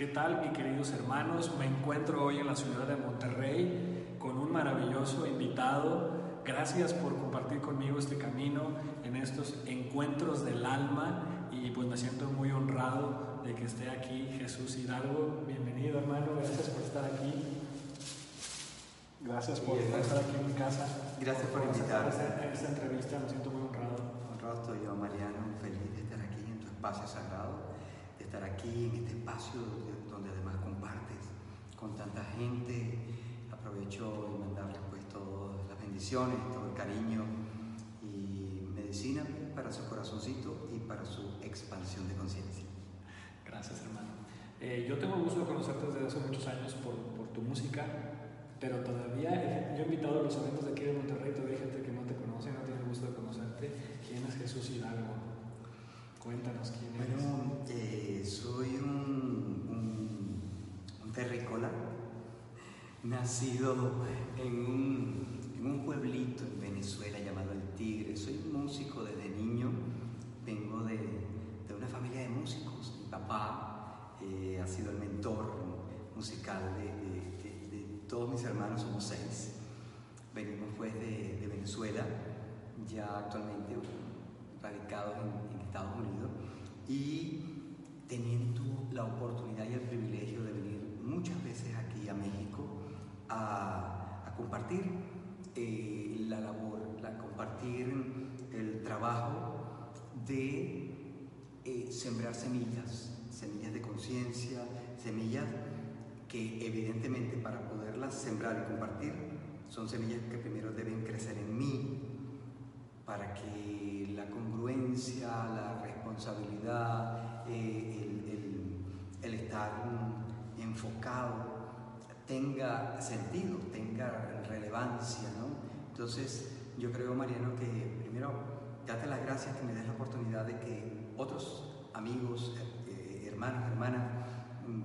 ¿Qué tal, mis queridos hermanos? Me encuentro hoy en la ciudad de Monterrey con un maravilloso invitado. Gracias por compartir conmigo este camino en estos encuentros del alma y pues me siento muy honrado de que esté aquí Jesús Hidalgo. Bienvenido, hermano. Gracias por estar aquí. Gracias por estar aquí en mi casa. Gracias por invitarme. En esta entrevista me siento muy honrado. Honrado estoy yo, Mariano, feliz de estar aquí en tu espacio sagrado, de estar aquí en este espacio con tanta gente. Aprovecho y mandarles pues todas las bendiciones, todo el cariño y medicina para su corazoncito y para su expansión de conciencia. Gracias, hermano. Eh, yo tengo el gusto de conocerte desde hace muchos años por, por tu música, pero todavía yo he invitado a los eventos de aquí de Monterrey, todavía hay gente que no te conoce, no tiene el gusto de conocerte. ¿Quién es Jesús Hidalgo? Cuéntanos quién eres. Bueno, eh, soy un, nacido en un, en un pueblito en Venezuela llamado El Tigre. Soy músico desde niño, vengo de, de una familia de músicos. Mi papá eh, ha sido el mentor musical de, de, de, todos mis hermanos, somos seis. Venimos pues de Venezuela, ya actualmente radicados en, en Estados Unidos y teniendo la oportunidad y el privilegio de venir muchas veces aquí a México a, compartir eh, la labor, a compartir el trabajo de eh, sembrar semillas, semillas de conciencia, semillas que evidentemente para poderlas sembrar y compartir son semillas que primero deben crecer en mí para que la tenga sentido, tenga relevancia, ¿no? Entonces, yo creo, Mariano, que primero, date las gracias que me des la oportunidad de que otros amigos, eh, hermanos, hermanas,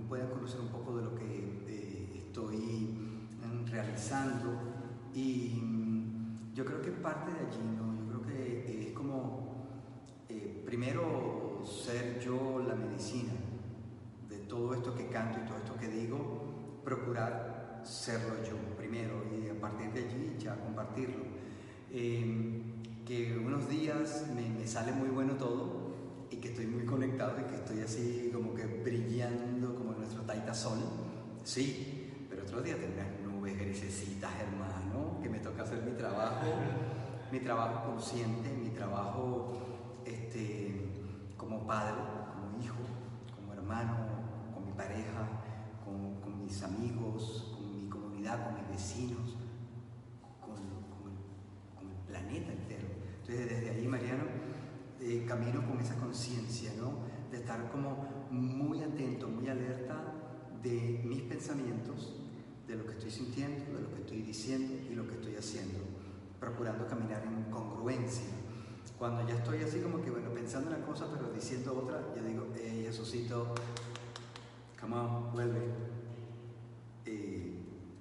puedan conocer un poco de lo que eh, estoy realizando y yo creo que parte de allí, ¿no? Yo creo que es como, eh, primero, ser yo la medicina de todo esto que canto y todo esto que digo, procurar serlo yo primero y a partir de allí ya compartirlo. Eh, que unos días me, me, sale muy bueno todo y que estoy muy conectado y que estoy así como que brillando como nuestro Taita Sol, sí, pero otro día tengo unas nubes grisecitas, hermano, que me toca hacer mi trabajo, mi trabajo consciente, mi trabajo este, como padre, como hijo, como hermano, con mi pareja, con, con mis amigos, comunidad, con mis vecinos, con, con, con el planeta entero. Entonces desde ahí, Mariano, eh, camino con esa conciencia, ¿no? De estar como muy atento, muy alerta de mis pensamientos, de lo que estoy sintiendo, de lo que estoy diciendo y lo que estoy haciendo, procurando caminar en congruencia. Cuando ya estoy así como que, bueno, pensando una cosa pero diciendo otra, yo digo, hey, Jesucito, come on, vuelve. Eh,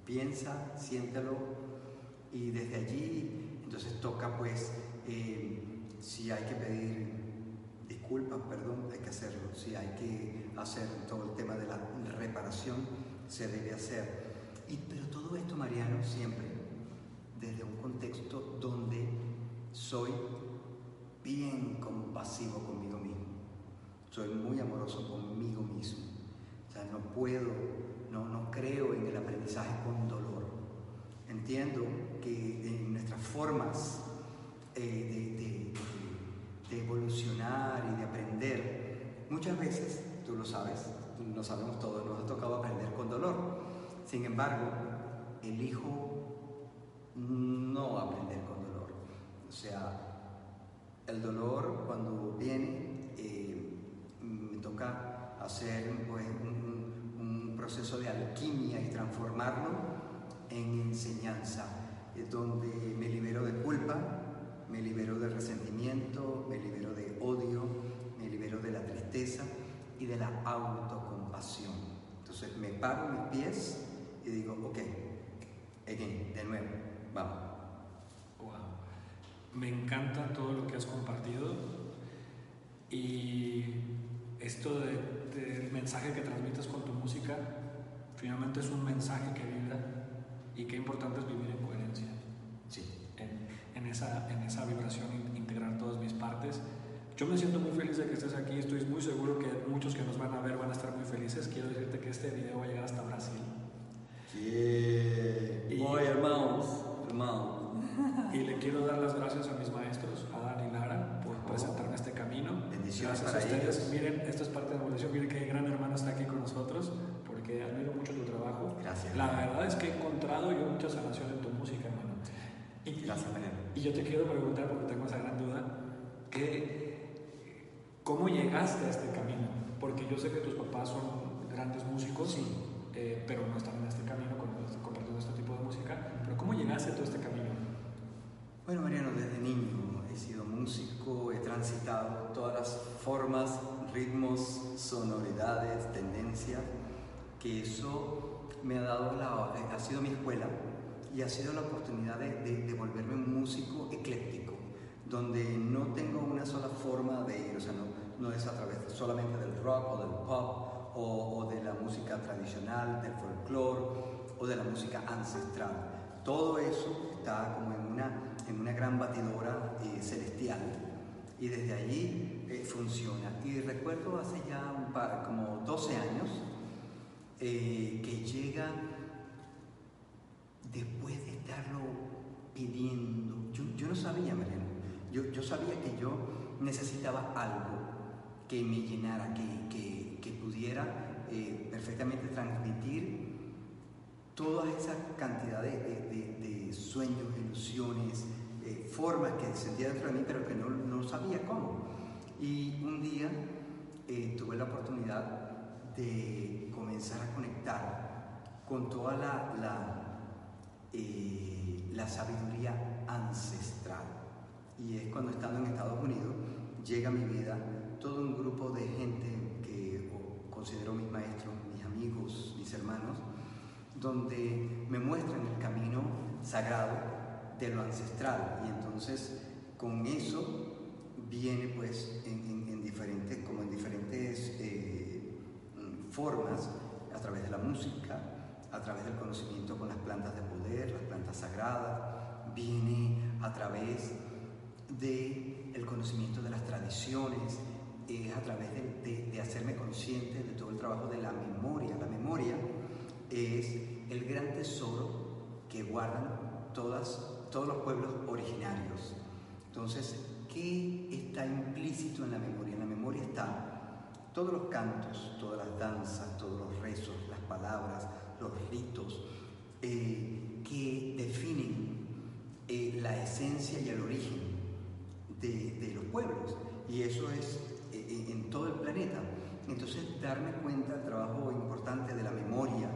piensa, siéntelo y desde allí entonces toca pues eh, si hay que pedir disculpas, perdón, hay que hacerlo. Si hay que hacer todo el tema de la reparación, se debe hacer. Y, pero todo esto, Mariano, siempre desde un contexto donde soy bien compasivo conmigo mismo. Soy muy amoroso conmigo mismo. O sea, no puedo, no, creo en el aprendizaje con dolor. Entiendo que en nuestras formas eh, de, evolucionar y de aprender, muchas veces, tú lo sabes, lo sabemos todos, nos ha tocado aprender con dolor. Sin embargo, elijo no aprender con dolor. O sea, el dolor cuando viene eh, me toca hacer pues, un proceso de alquimia y transformarlo en enseñanza, donde me libero de culpa, me libero de resentimiento, me libero de odio, me libero de la tristeza y de la autocompasión. Entonces me paro mis pies y digo, ok, again, de nuevo, vamos. Wow. Me encanta todo lo que has compartido y esto del mensaje que transmites con tu música, finalmente es un mensaje que vibra y qué importante es vivir en coherencia. Sí. En, en esa, en esa vibración, integrar todas mis partes. Yo me siento muy feliz de que estés aquí, estoy muy seguro que muchos que nos van a ver van a estar muy felices. Quiero decirte que este video va a llegar hasta Brasil. Yeah. Y- Voy, hermanos, hermanos. Y le quiero dar las gracias a mis maestros, a Dan y Lara, por presentarme este gracias para a ustedes. ellos. Miren, esto es parte de la evolución. Miren qué gran hermano está aquí con nosotros, porque admiro mucho tu trabajo. Gracias. La verdad es que he encontrado yo mucha sanación en tu música, hermano. Y, Gracias, Mariano. y yo te quiero preguntar, porque tengo esa gran duda, que, ¿cómo llegaste a este camino? Porque yo sé que tus papás son grandes músicos, Sí. eh, pero no están en este camino compartiendo este tipo de música. Pero ¿cómo llegaste a todo este camino? Bueno, Mariano, desde niño he sido músico, he transitado todas las formas, ritmos, sonoridades, tendencias, que eso me ha dado la, ha sido mi escuela y ha sido la oportunidad de, volverme un músico ecléctico, donde no tengo una sola forma de ir, o sea, no, no es a través solamente del rock o del pop o, o de la música tradicional, del folclore o de la música ancestral. Todo eso está como en una, en una gran batidora eh, celestial y desde allí eh, funciona. Y recuerdo hace ya un par, como 12 años, eh, que llega después de estarlo pidiendo. Yo, yo no sabía, Mariano. Yo, yo sabía que yo necesitaba algo que me llenara, que, que- que pudiera perfectamente transmitir toda esa cantidad de, sueños, ilusiones, eh, formas que sentía dentro de mí, pero que no, no sabía cómo. Y un día eh, tuve la oportunidad de comenzar a conectar con toda la, eh, la sabiduría ancestral. Y es cuando estando en Estados Unidos llega a mi vida todo un grupo de gente que considero mis maestros, mis amigos, mis hermanos, donde me muestran el camino sagrado de lo ancestral. Y entonces con eso viene pues en, en- en diferentes, como en diferentes eh, mm, formas, a través de la música, a través del conocimiento con las plantas de poder, las plantas sagradas, viene a través del el conocimiento de las tradiciones, es a través de, de- de hacerme consciente de todo el trabajo de la memoria. La memoria es el gran tesoro que guardan todas, todos los pueblos originarios. Entonces, ¿qué está implícito en la memoria? En la memoria está todos los cantos, todas las danzas, todos los rezos, las palabras, los ritos eh, que definen eh, la esencia y el origen de, de los pueblos. Y eso es eh, en todo el planeta. Entonces, darme cuenta del trabajo importante de la memoria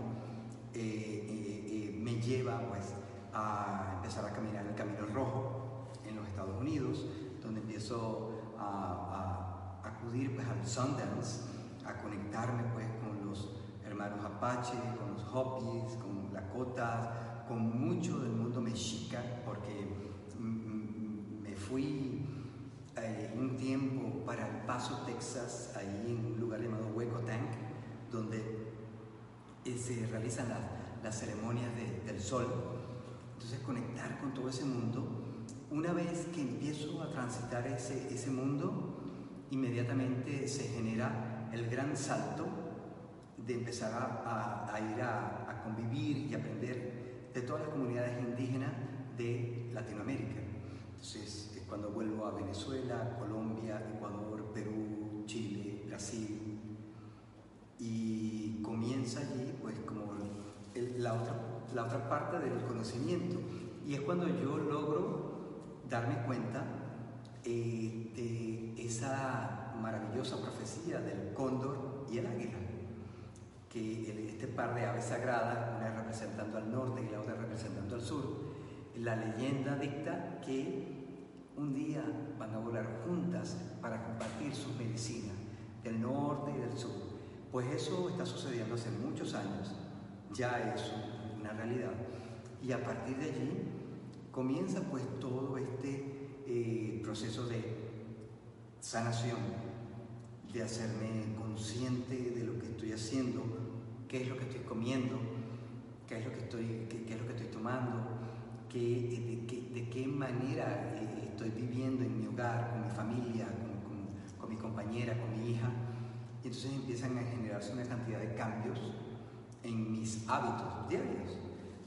eh, eh, eh, me lleva pues a empezar a caminar el Camino Rojo en los Estados Unidos, donde empiezo a, a acudir pues al Sundance, a conectarme pues con los hermanos Apache, con los Hopis, con Lakotas, con mucho del mundo mexica, porque mm, mm, me fui eh, un tiempo para El Paso, Texas, ahí en un lugar llamado Hueco Tank, donde eh, se realizan las, las ceremonias de- del sol. Entonces conectar con todo ese mundo, una vez que empiezo a transitar ese, ese mundo, inmediatamente se genera el gran salto de empezar a, a- a ir a, a convivir y aprender de todas las comunidades indígenas de Latinoamérica. Entonces, es cuando vuelvo a Venezuela, Colombia, Ecuador, Perú, Chile, Brasil, y comienza allí pues como el- la, otra, la otra parte del conocimiento y es cuando yo logro darme cuenta eh, de esa maravillosa profecía del cóndor y el águila par de aves sagradas, una representando al norte y la otra representando al sur. La leyenda dicta que un día van a volar juntas para compartir sus medicinas del norte y del sur. Pues eso está sucediendo hace muchos años, ya es realidad. Y a partir de allí comienza pues todo este eh, proceso de sanación, de hacerme consciente de lo que estoy haciendo, qué es lo que estoy comiendo, qué es lo que estoy, qué, es lo que estoy tomando, qué, de, qué, manera eh, estoy viviendo en mi hogar, con mi familia, con, con mi compañera, con mi hija. Y entonces empiezan a generarse una cantidad de cambios en mis hábitos diarios.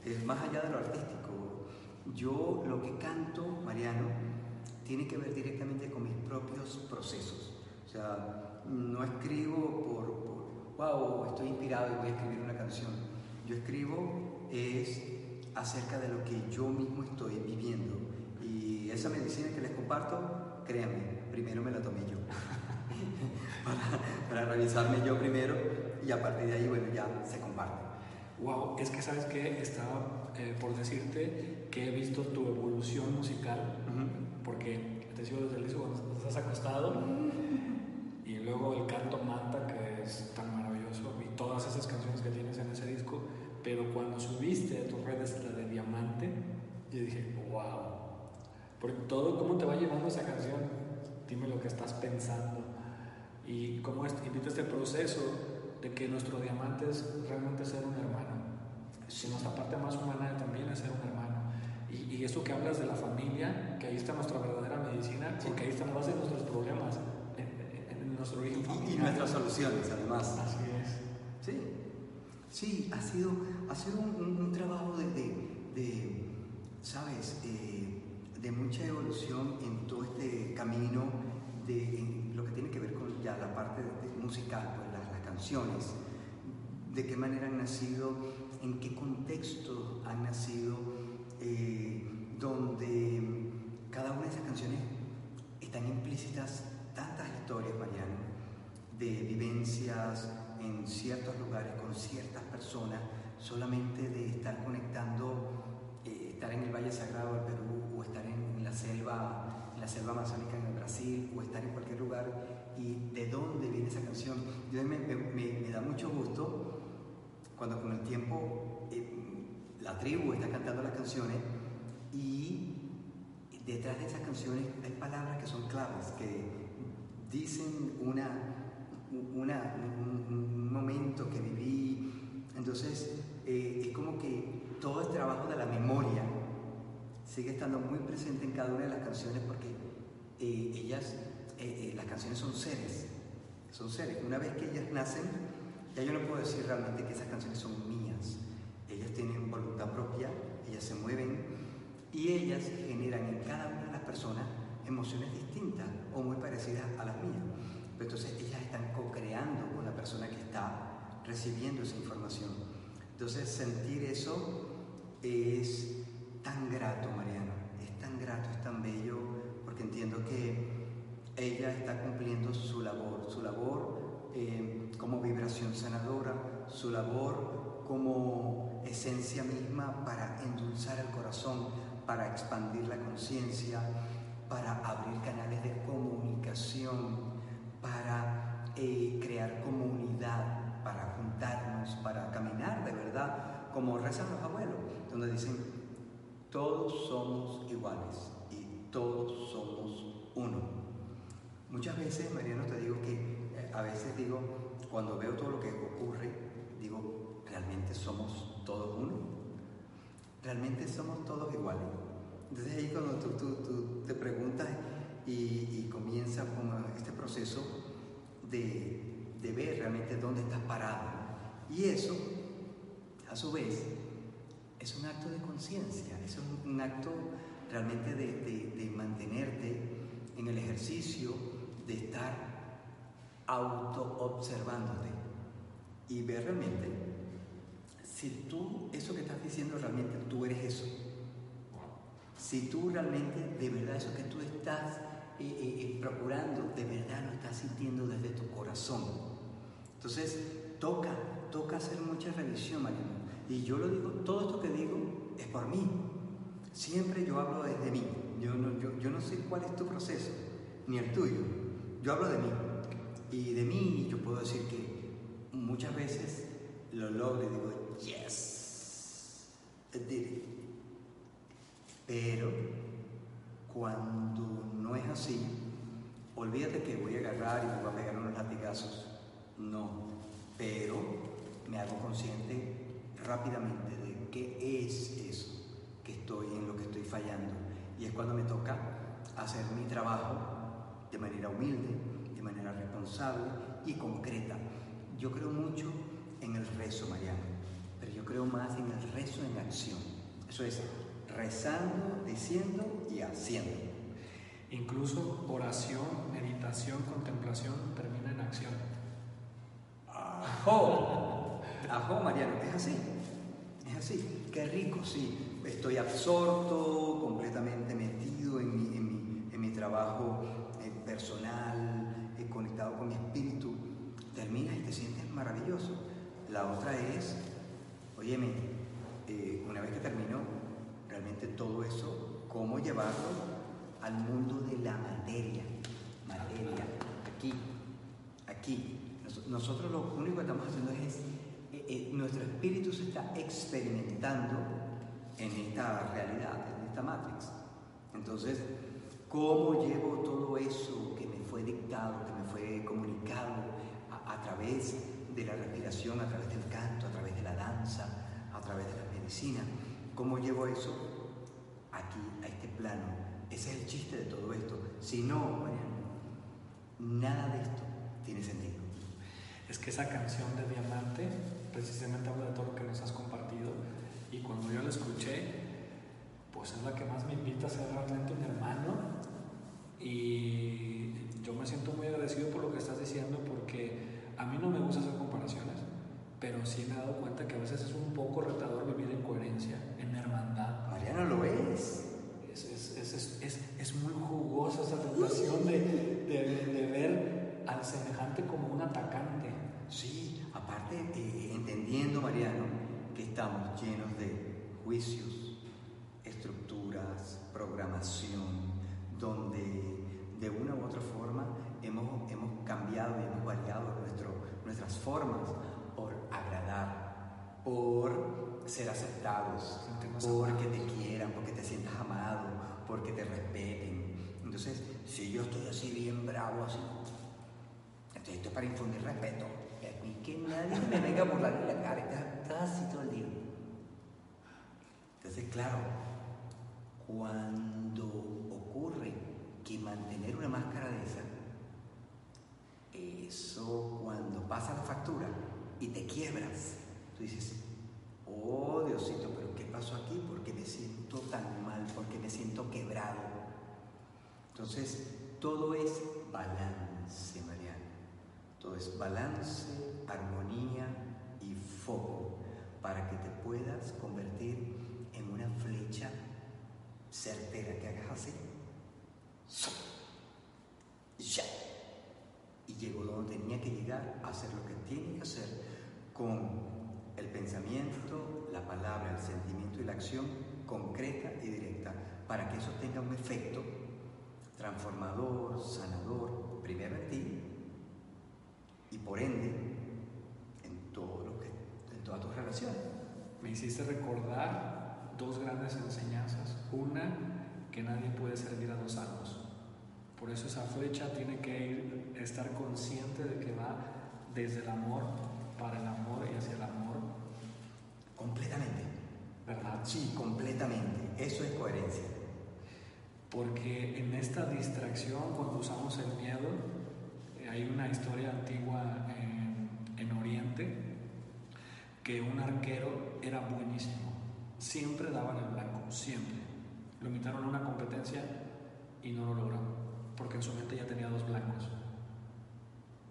Es más allá de lo artístico. Yo lo que canto, Mariano, tiene que ver directamente con mis propios procesos. O sea, no escribo por, wow, estoy inspirado y voy a escribir una canción. Yo escribo es acerca de lo que yo mismo estoy viviendo. Y esa medicina que les comparto, créanme, primero me la tomé yo. para, revisarme yo primero y a partir de ahí, bueno, ya se comparte. Wow, es que sabes que estaba eh, por decirte que he visto tu evolución musical, porque te sigo desde el inicio cuando estás acostado, y luego el canto Manta, que es tan maravilloso, y todas esas canciones que tienes en ese disco, pero cuando subiste a tus redes la de Diamante, yo dije, wow, porque todo, ¿cómo te va llevando esa canción? Dime lo que estás pensando y cómo invita este proceso de que nuestro diamante es realmente ser un hermano. Si nuestra parte más humana también es ser un hermano. Y, y, eso que hablas de la familia, que ahí está nuestra verdadera medicina, porque ahí están la base de nuestros problemas, en, nuestro origen Y, nuestras soluciones, además. Así es. Sí, sí, ha sido, ha sido un, trabajo de, de, ¿sabes? Eh, de mucha evolución en todo este camino de lo que tiene que ver con ya la parte musical, pues de qué manera han nacido, en qué contexto han nacido, eh, donde cada una de esas canciones están implícitas tantas historias, Mariano, de vivencias en ciertos lugares con ciertas personas, solamente de estar conectando, eh, estar en el Valle Sagrado del Perú o estar en la selva la selva amazónica en Brasil o estar en cualquier lugar y de dónde viene esa canción. Yo me, me, da mucho gusto cuando con el tiempo eh, la tribu está cantando las canciones y detrás de esas canciones hay palabras que son claves, que dicen una, una, un, momento que viví. Entonces eh, es como que todo el trabajo de la memoria sigue estando muy presente en cada una de las canciones porque eh, ellas, eh, eh, las canciones son seres, son seres. Una vez que ellas nacen, ya yo no puedo decir realmente que esas canciones son mías. Ellas tienen voluntad propia, ellas se mueven y ellas generan en cada una de las personas emociones distintas o muy parecidas a las mías. Pero entonces ellas están co-creando con la persona que está recibiendo esa información. Entonces sentir eso es tan grato, Mariano, es tan grato, es tan bello, porque entiendo que ella está cumpliendo su labor, su labor eh, como vibración sanadora, su labor como esencia misma para endulzar el corazón, para expandir la conciencia, para abrir canales de comunicación, para eh, crear comunidad, para juntarnos, para caminar de verdad, como rezan los abuelos, donde dicen, todos somos iguales todos somos uno. Muchas veces, Mariano, te digo que eh, a veces digo, cuando veo todo lo que ocurre, digo, ¿realmente somos todos uno? ¿Realmente somos todos iguales? Entonces ahí cuando tú, te preguntas y, y, comienza con este proceso de, de ver realmente dónde estás parado. Y eso, a su vez, es un acto de conciencia, es un, acto realmente de, mantenerte en el ejercicio de estar auto-observándote y ver realmente si tú, eso que estás diciendo realmente tú eres eso. Si tú realmente, de verdad, eso que tú estás eh, eh, eh, procurando, de verdad lo estás sintiendo desde tu corazón. Entonces, toca, toca hacer mucha revisión, Mariano. Y yo lo digo, todo esto que digo es por mí. Siempre yo hablo desde mí. Yo no, yo, yo no sé cuál es tu proceso, ni el tuyo. Yo hablo de mí. Y de mí yo puedo decir que muchas veces lo logro y digo, yes. Pero cuando no es así, olvídate que voy a agarrar y me voy a pegar unos latigazos. No, pero me hago consciente rápidamente de qué es eso estoy en lo que estoy fallando. Y es cuando me toca hacer mi trabajo de manera humilde, de manera responsable y concreta. Yo creo mucho en el rezo, Mariano, pero yo creo más en el rezo en acción. Eso es, rezando, diciendo y haciendo. Incluso oración, meditación, contemplación termina en acción. ¡Ajo! ¡Ajo, Mariano! Es así. Es así. Qué rico, sí. Estoy absorto, completamente metido en mi, en mi, en mi trabajo eh, personal, eh, conectado con mi espíritu. Terminas y te sientes maravilloso. La otra es, óyeme, eh, una vez que termino realmente todo eso, cómo llevarlo al mundo de la materia. Materia, aquí, aquí. Nos- Nosotros lo único que estamos haciendo es, eh, nuestro espíritu se está experimentando en esta realidad, en esta matrix. Entonces, ¿cómo llevo todo eso que me fue dictado, que me fue comunicado a, a través de la respiración, a través del canto, a través de la danza, a través de la medicina? ¿Cómo llevo eso aquí, a este plano? Ese es el chiste de todo esto. Si no, Mariano, nada de esto tiene sentido. Es que esa canción de Diamante precisamente habla de todo lo que nos has compartido y cuando yo la escuché, pues es la que más me invita a ser realmente un hermano y yo me siento muy agradecido por lo que estás diciendo porque a mí no me gusta hacer comparaciones, pero sí me he dado cuenta que a veces es un poco retador vivir en coherencia, en hermandad. Mariano, ¿lo es? Es, es, es, es, es, es muy jugosa esa tentación de, de, de ver al semejante como un atacante. Sí, aparte, eh, entendiendo, Mariano, que estamos llenos de juicios, estructuras, programación, donde de una u otra forma hemos, hemos cambiado y hemos variado nuestro, nuestras formas por agradar, por ser aceptados, Sentirnos porque amados. te quieran, porque te sientas amado, porque te respeten. Entonces, si yo estoy así bien bravo, así, entonces esto es para infundir respeto. Y a mí que nadie me venga a burlar en la cara, estás, todo el día. Entonces, claro, cuando ocurre que mantener una máscara de esa, eso cuando pasa la factura y te quiebras, tú dices, oh Diosito, pero ¿qué pasó aquí? ¿Por qué me siento tan mal? ¿Por qué me siento quebrado? Entonces, todo es balance, Mariana. Todo es balance, armonía y foco para que te puedas convertir en una flecha certera que hagas así. Ya. Y llegó donde tenía que llegar a hacer lo que tiene que hacer con el pensamiento, la palabra, el sentimiento y la acción concreta y directa para que eso tenga un efecto transformador, sanador, primero en ti y por ende en todo lo que en todas tus relaciones. Me hiciste recordar dos grandes enseñanzas. Una, que nadie puede servir a dos amos. Por eso esa flecha tiene que ir, estar consciente de que va desde el amor para el amor y hacia el amor, Completamente. ¿verdad? Sí, completamente. Eso es coherencia. Porque en esta distracción, cuando usamos el miedo, hay una historia antigua en, en Oriente que un arquero era buenísimo. Siempre daban el blanco, siempre. Lo invitaron a una competencia y no lo logró, porque en su mente ya tenía dos blancos.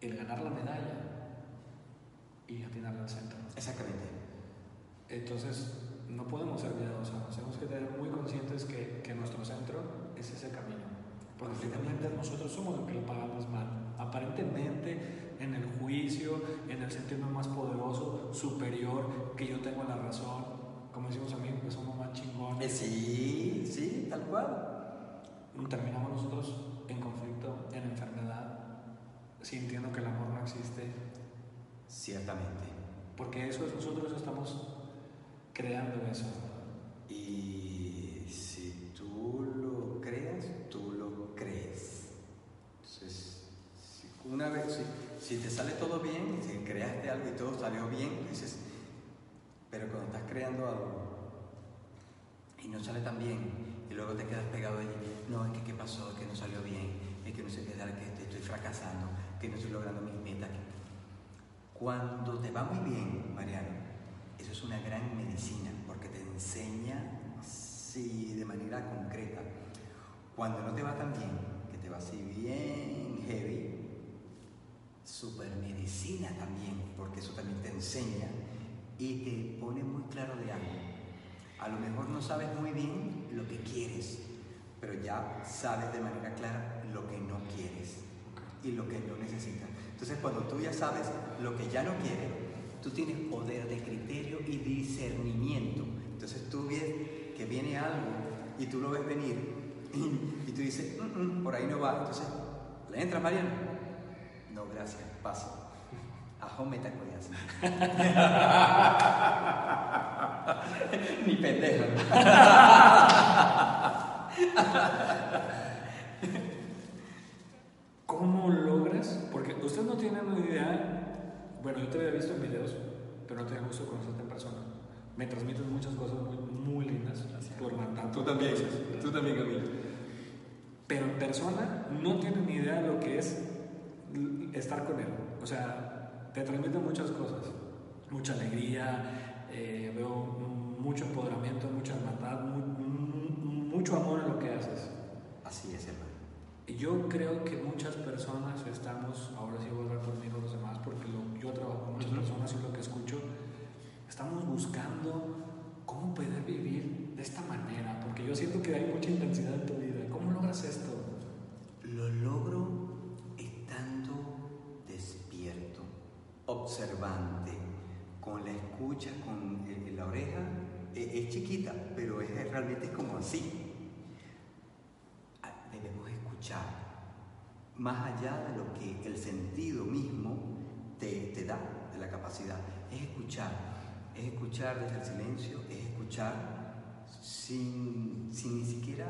El ganar la medalla y atinarle al centro. Exactamente. Entonces, no podemos ser miedosos, tenemos que tener muy conscientes que, que nuestro centro es ese camino. Porque finalmente nosotros somos los que lo pagamos mal. Aparentemente, en el juicio, en el sentirme más poderoso, superior, que yo tengo la razón, como decimos amigos, que somos más Eh, chingones. sí, sí, tal cual. Terminamos nosotros en conflicto, en enfermedad, sintiendo que el amor no existe. Ciertamente. Porque eso es, nosotros estamos creando eso. Y si tú lo creas, tú lo crees. Entonces, si una vez, si, si te sale todo bien, si creaste algo y todo salió bien, dices, pero cuando estás creando algo y no sale tan bien, y luego te quedas pegado allí, no, es que qué pasó, es que no salió bien, es que no sé qué que estoy fracasando, que no estoy logrando mis metas. Cuando te va muy bien, Mariano, eso es una gran medicina porque te enseña, sí, de manera concreta. Cuando no te va tan bien, que te va así bien heavy, super medicina también, porque eso también te enseña y te pone muy claro de algo. A lo mejor no sabes muy bien lo que quieres, pero ya sabes de manera clara lo que no quieres y lo que no necesitas. Entonces, cuando tú ya sabes lo que ya no quieres, tú tienes poder de criterio y discernimiento. Entonces, tú ves que viene algo y tú lo ves venir y, y tú dices, "Mm, mm, por ahí no va. Entonces, ¿le entras, Mariano? Gracias, paso. Ajo. Ni pendejo. ¿Cómo logras? Porque usted no tiene una idea. Bueno, yo te había visto en videos, pero no tenía gusto conocerte en persona. Me transmites muchas cosas muy, muy lindas por tanto. Tú también, tú también, Camilo. Pero en persona no tienen ni idea de lo que es estar con él. O sea, te transmite muchas cosas. Mucha alegría, eh, veo mucho empoderamiento, mucha hermandad, mu- mu- mucho amor en lo que haces. Así es, hermano. Yo creo que muchas personas estamos, ahora sí voy a hablar y los demás, porque lo- yo trabajo con muchas personas y lo que escucho, estamos buscando cómo poder vivir de esta manera, porque yo siento que hay mucha intensidad en tu vida. ¿Cómo logras esto? Observante, con la escucha, con el- la oreja. E- Es, chiquita, pero es realmente es como así. Ah, Debemos escuchar, más allá de lo que el sentido mismo te, te da, de la capacidad. Es escuchar, es escuchar desde el silencio, es escuchar sin, sin ni siquiera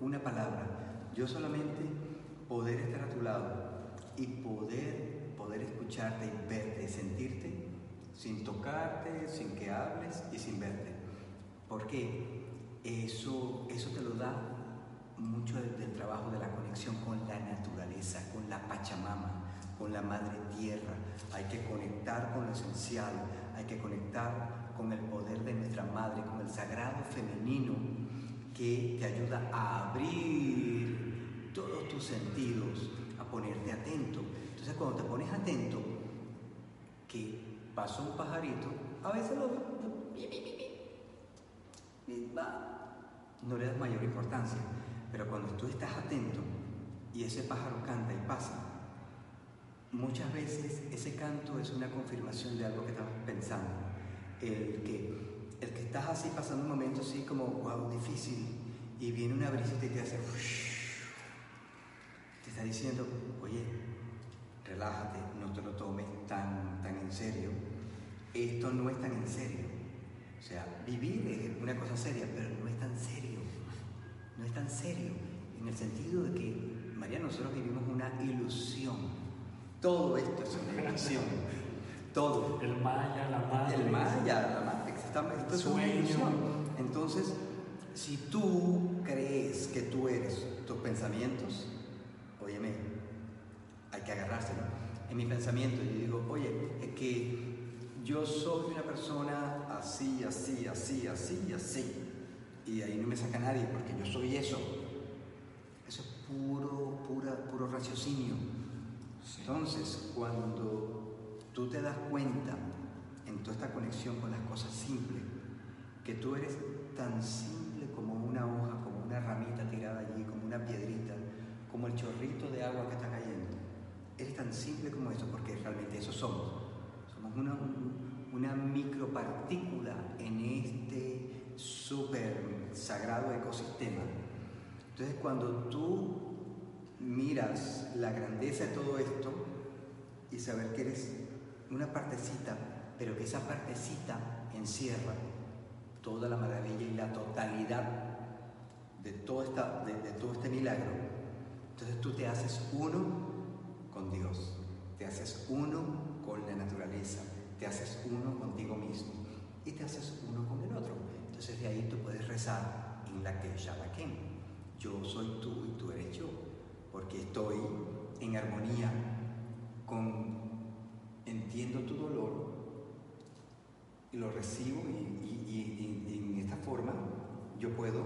una palabra. Yo solamente poder estar a tu lado y poder, poder escucharte y verte, sentirte, sin tocarte, sin que hables y sin verte. Porque eso, eso te lo da mucho del, del trabajo de la conexión con la naturaleza, con la Pachamama, con la Madre Tierra. Hay que conectar con lo esencial, hay que conectar con el poder de nuestra Madre, con el sagrado femenino que te ayuda a abrir todos tus sentidos, a ponerte atento. Entonces cuando te pones atento, que pasó un pajarito, a veces lo no le das mayor importancia. Pero cuando tú estás atento y ese pájaro canta y pasa, muchas veces ese canto es una confirmación de algo que estamos pensando. El que, el que estás así pasando un momento así como, wow, difícil, y viene una brisita y te hace, te está diciendo, oye, relájate, no te lo tomes tan, tan en serio. Esto no es tan en serio. O sea, vivir es una cosa seria, pero no es tan serio. No es tan serio. En el sentido de que, María, nosotros vivimos una ilusión. Todo esto es una ilusión. Todo. El maya, la madre. El Maya, la está- esto es una ilusión. Entonces, si tú crees que tú eres tus pensamientos, agarrárselo. En mi pensamiento yo digo, oye, es que yo soy una persona así, así, así, así, así. Y de ahí no me saca nadie porque yo soy eso. Eso es puro, pura, puro raciocinio. Entonces, cuando tú te das cuenta en toda esta conexión con las cosas simples, que tú eres tan simple como una hoja, como una ramita tirada allí, como una piedrita, como el chorrito de agua que está cayendo. Eres tan simple como eso, porque realmente eso somos. Somos una, una micropartícula en este súper sagrado ecosistema. Entonces cuando tú miras la grandeza de todo esto y saber que eres una partecita, pero que esa partecita encierra toda la maravilla y la totalidad de todo, esta, de, todo este milagro, entonces tú te haces uno Dios, te haces uno con la naturaleza, te haces uno contigo mismo y te haces uno con el otro. Entonces de ahí tú puedes rezar en la que Shabbakem. Yo soy tú y tú eres yo, porque estoy en armonía con, entiendo tu dolor y lo recibo y, en esta forma yo puedo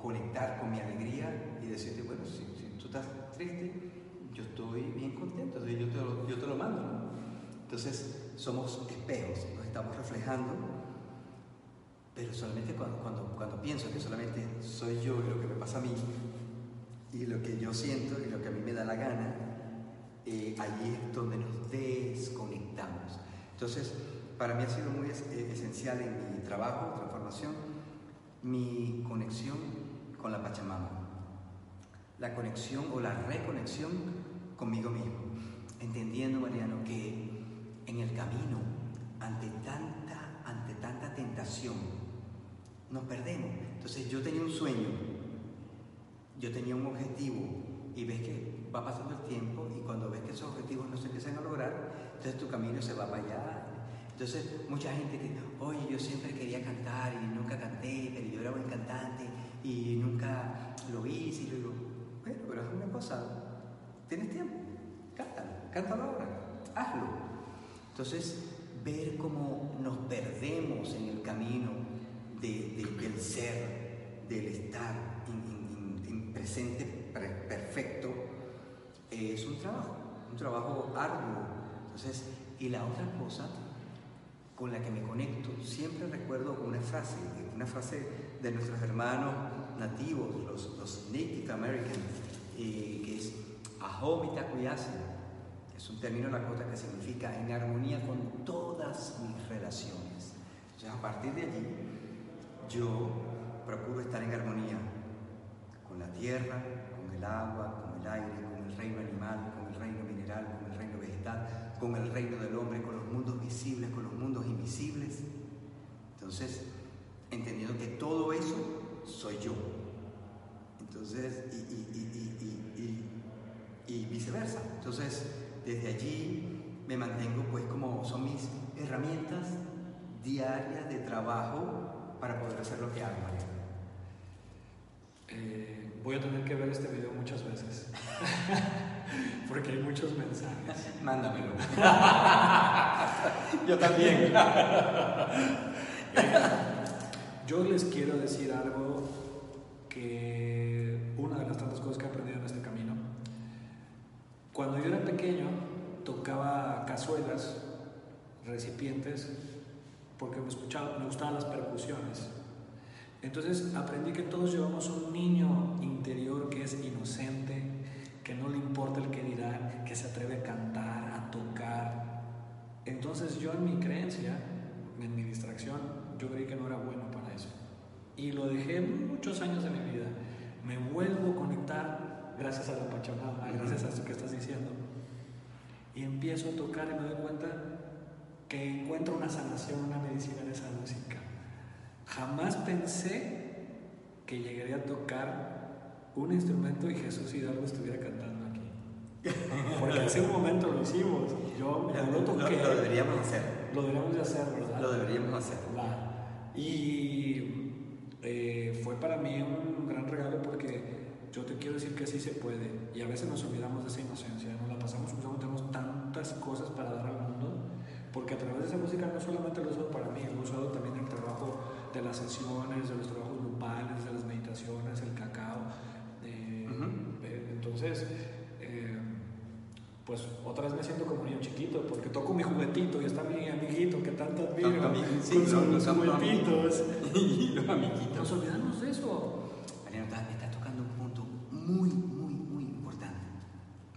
conectar con mi alegría y decirte, bueno, si, tú estás triste, yo estoy bien contento, yo te lo, yo te lo mando. Entonces somos espejos, nos estamos reflejando, pero solamente cuando, cuando, cuando pienso que solamente soy yo y lo que me pasa a mí, y lo que yo siento y lo que a mí me da la gana, eh, allí es donde nos desconectamos. Entonces, para mí ha sido muy eh, esencial en mi trabajo, transformación, mi conexión con la Pachamama, la conexión o la reconexión conmigo mismo, entendiendo, Mariano, que en el camino, ante tanta, ante tanta tentación, nos perdemos. Entonces yo tenía un sueño, yo tenía un objetivo y ves que va pasando el tiempo y cuando ves que esos objetivos no se empiezan a lograr, entonces tu camino se va para allá entonces, mucha gente que, oye, yo siempre quería cantar y nunca canté, pero yo era buen cantante y nunca lo hice. Y yo digo, bueno, pero es una cosa, tienes tiempo, cántalo, cántalo ahora, hazlo. Entonces, ver cómo nos perdemos en el camino del ser, del estar en, presente perfecto, es un trabajo, un trabajo arduo. Entonces, y la otra cosa con la que me conecto. Siempre recuerdo una frase, una frase de nuestros hermanos nativos, los, Native Americans, eh, que es. Es un término lakota que significa en armonía con todas mis relaciones. Entonces, a partir de allí, yo procuro estar en armonía con la tierra, con el agua, con el aire, con el reino animal, con el reino mineral, con el reino vegetal, con el reino del hombre, con los mundos visibles, con los mundos invisibles. Entonces, entendiendo que todo eso soy yo. Entonces, y, viceversa. Entonces, desde allí me mantengo pues como son mis herramientas diarias de trabajo para poder hacer lo que hago, María. Eh, voy a tener que ver este video muchas veces. Porque hay muchos mensajes. Mándamelo. Yo también. Yo les quiero decir algo que una de las tantas cosas que he aprendido. Cuando yo era pequeño tocaba cazuelas, recipientes, porque me, escuchaba, me gustaban las percusiones. Entonces aprendí que todos llevamos un niño interior que es inocente, que no le importa el que dirán, que se atreve a cantar, a tocar. Entonces yo en mi creencia, en mi distracción, yo creí que no era bueno para eso. Y lo dejé muchos años de mi vida. Me vuelvo a conectar gracias a la Pachamama, gracias a esto que estás diciendo. Y empiezo a tocar y me doy cuenta que encuentro una sanación, una medicina en esa música. Jamás pensé que llegaría a tocar un instrumento y Jesús Hidalgo estuviera cantando aquí. Porque hace un momento lo hicimos. Yo lo toqué. Lo, deberíamos hacer. Lo deberíamos de hacer, ¿verdad? Lo deberíamos hacer. Y eh, fue para mí un gran regalo porque yo te quiero decir que sí se puede. Y a veces nos olvidamos de esa inocencia, nos la pasamos usando, tenemos tantas cosas para dar al mundo. Porque a través de esa música no solamente lo he usado para mí, lo he usado también en el trabajo de las sesiones, de los trabajos grupales, de las meditaciones, el cacao entonces, eh, pues otra vez me siento como niño chiquito porque toco mi juguetito y está mi amiguito que tanto admiro sí, con sus juguetitos. y los amiguitos. Nos olvidamos de eso. Mariano, está, está muy, muy, muy importante,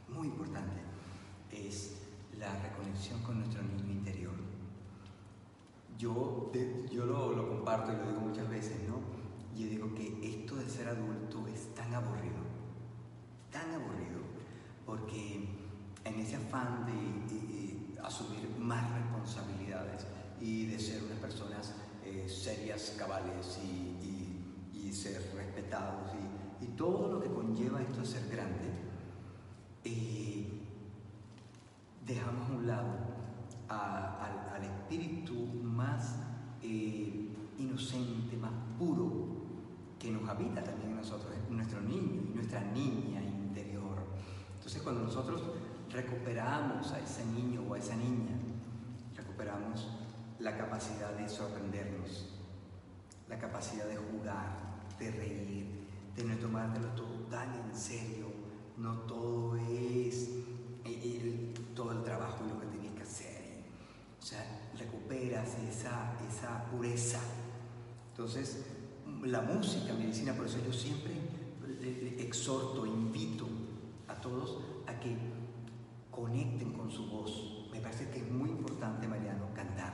muy importante, es la reconexión con nuestro niño interior. Yo, yo lo, lo comparto y lo digo muchas veces, ¿no? Yo digo que esto de ser adulto es tan aburrido, tan aburrido, porque en ese afán de, asumir más responsabilidades y de ser unas personas eh, serias, cabales y, ser respetados y, todo lo que conlleva esto de ser grande, eh, dejamos a un lado al espíritu más eh, inocente, más puro que nos habita también en nosotros, nuestro niño y nuestra niña interior. Entonces cuando nosotros recuperamos a ese niño o a esa niña, recuperamos la capacidad de sorprendernos, la capacidad de jugar, de reír, de no tomártelo todo tan en serio. No todo es el, todo el trabajo y lo que tenías que hacer. O sea, recuperas esa, esa pureza. Entonces, la música, medicina, por eso yo siempre exhorto, invito a todos a que conecten con su voz. Me parece que es muy importante, Mariano, cantar.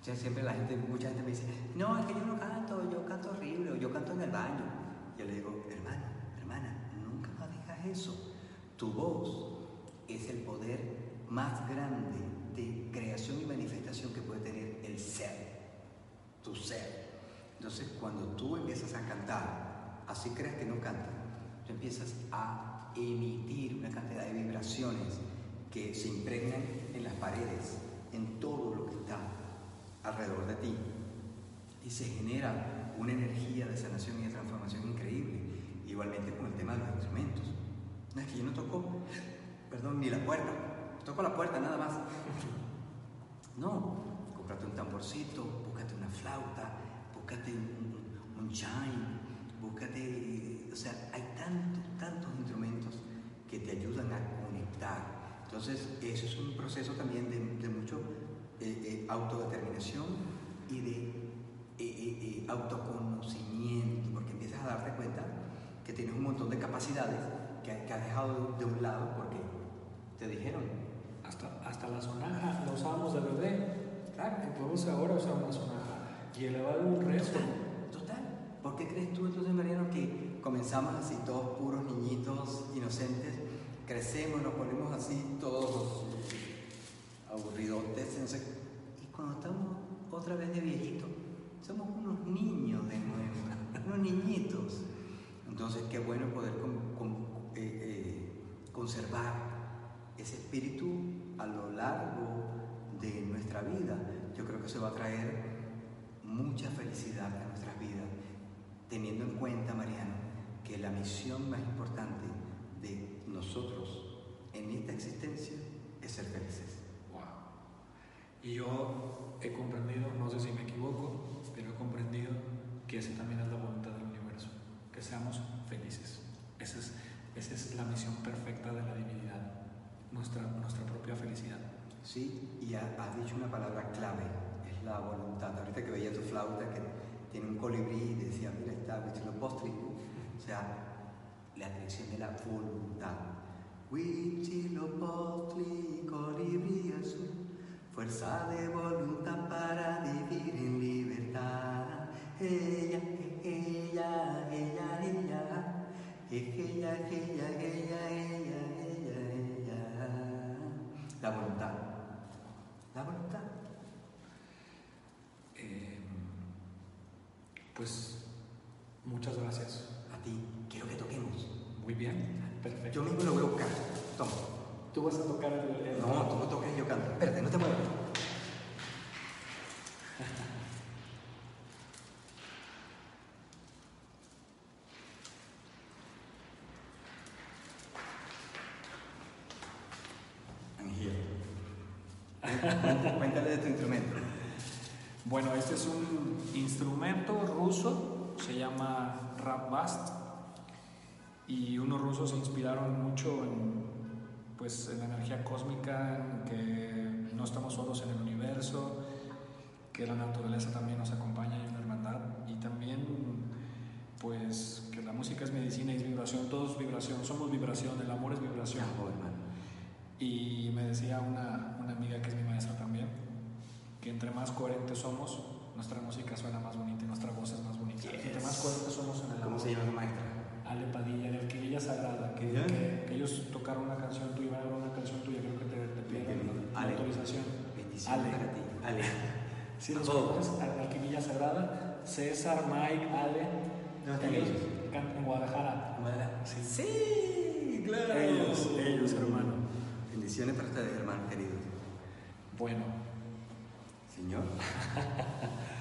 Sea, siempre la gente, mucha gente me dice, no, es que yo no canto, yo canto horrible, o yo canto en el baño. Yo le digo, hermano, hermana, nunca más digas eso. Tu voz es el poder más grande de creación y manifestación que puede tener el ser, tu ser. Entonces, cuando tú empiezas a cantar, así creas que no cantas, tú empiezas a emitir una cantidad de vibraciones que se impregnan en las paredes, en todo lo que está alrededor de ti. Y se genera una energía de sanación y de transformación increíble. Igualmente con el tema de los instrumentos. No es que yo no toco, perdón, ni la puerta. Toco la puerta nada más. No, cómprate un tamborcito, búscate una flauta, búscate un, un chime, búscate, o sea, hay tantos, tantos instrumentos que te ayudan a conectar. Entonces, eso es un proceso también de, mucho eh, eh, autodeterminación y de eh, autoconocimiento, porque empiezas a darte cuenta que tienes un montón de capacidades que, que has dejado de, un lado porque te dijeron. Hasta, hasta la sonaja la usábamos de bebé. Claro, que podemos ahora usar una sonaja y elevar un rezo. Total. ¿Por qué crees tú entonces, Mariano, que comenzamos así todos puros niñitos inocentes? Crecemos, nos ponemos así todos aburridotes. y cuando estamos otra vez de viejito, somos unos niños de nuevo, unos niñitos. Entonces, qué bueno poder eh, eh, conservar ese espíritu a lo largo de nuestra vida. Yo creo que se va a traer mucha felicidad a nuestras vidas, teniendo en cuenta, Mariano, que la misión más importante de nosotros en esta existencia es ser felices. Wow. Y yo he comprendido, no sé si me equivoco, comprendido que esa también es la voluntad del universo, que seamos felices. Esa es, esa es la misión perfecta de la divinidad, nuestra, nuestra propia felicidad. Sí, y has dicho una palabra clave, la voluntad. Ahorita que veía tu flauta que tiene un colibrí y decía, mira, está Huitzilopochtli, o sea, la dirección de la voluntad. Huitzilopochtli, colibrí azul, fuerza de voluntad para vivir en libertad. Ella, ella, ella, ella, ella, ella, ella, ella, ella, ella. La voluntad. La voluntad. Pues muchas gracias. A ti, quiero que toquemos. Muy bien, perfecto. Yo mismo lo voy a buscar. Toma. ¿Tú vas a tocar el, No, tú no toques, yo canto. Espérate, no te muevas. Cuéntale de tu instrumento. Bueno, este es un instrumento ruso, se llama Rapbast, y unos rusos se inspiraron mucho en, pues, en la energía cósmica, en que no estamos solos en el universo, que la naturaleza también nos acompaña en la hermandad, y también pues que la música es medicina y es vibración, todo es vibración, somos vibración, el amor es vibración. Y me decía una, una amiga que es mi maestra también, que entre más coherentes somos, nuestra música suena más bonita y nuestra voz es más bonita. Yes. Entre más coherentes somos en el ¿Cómo amor. se llama la maestra? Ale Padilla, de Alquimilla Sagrada, que, Ya. que- que ellos tocaron una canción tuya, iban a grabar una canción tuya, creo que te, te pidieron la, autorización. Bendición Ale. para ti. Ale. Sí, los conoces, Al- Alquimilla Sagrada, César, Mike, Ale, No, están ellos cantan en Guadalajara. Sí. Sí, claro. Ellos, ellos, hermano. Bendiciones para ustedes, hermanos queridos. Bueno, Señor.